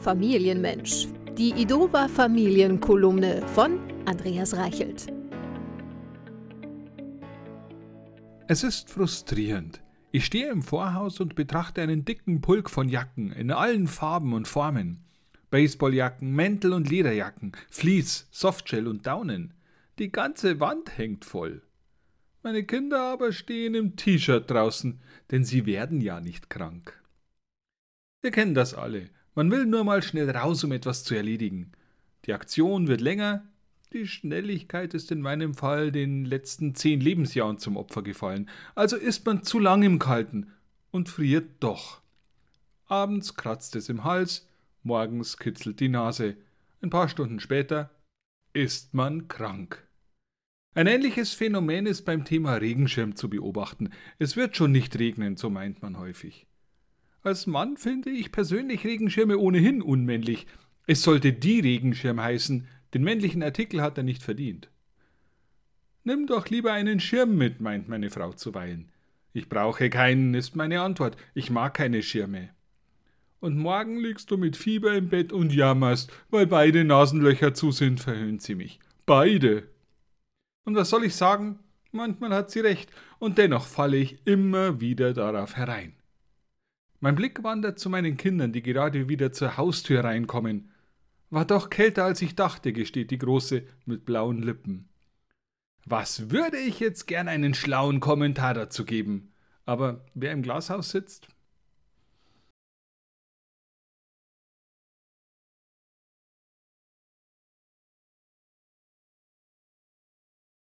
Familienmensch. Die Idova Familienkolumne von Andreas Reichelt. Es ist frustrierend. Ich stehe im Vorhaus und betrachte einen dicken Pulk von Jacken in allen Farben und Formen. Baseballjacken, Mäntel und Lederjacken, Vlies, Softshell und Daunen. Die ganze Wand hängt voll. Meine Kinder aber stehen im T-Shirt draußen, denn sie werden ja nicht krank. Wir kennen das alle. Man will nur mal schnell raus, um etwas zu erledigen. Die Aktion wird länger, die Schnelligkeit ist in meinem Fall den letzten zehn Lebensjahren zum Opfer gefallen, also ist man zu lang im Kalten und friert doch. Abends kratzt es im Hals, morgens kitzelt die Nase, ein paar Stunden später ist man krank. Ein ähnliches Phänomen ist beim Thema Regenschirm zu beobachten. Es wird schon nicht regnen, so meint man häufig. Als Mann finde ich persönlich Regenschirme ohnehin unmännlich. Es sollte die Regenschirm heißen, den männlichen Artikel hat er nicht verdient. Nimm doch lieber einen Schirm mit, meint meine Frau zuweilen. Ich brauche keinen, ist meine Antwort. Ich mag keine Schirme. Und morgen liegst du mit Fieber im Bett und jammerst, weil beide Nasenlöcher zu sind, verhöhnt sie mich. Beide. Und was soll ich sagen? Manchmal hat sie recht, und dennoch falle ich immer wieder darauf herein. Mein Blick wandert zu meinen Kindern, die gerade wieder zur Haustür reinkommen. War doch kälter, als ich dachte, gesteht die Große mit blauen Lippen. Was würde ich jetzt gern einen schlauen Kommentar dazu geben? Aber wer im Glashaus sitzt,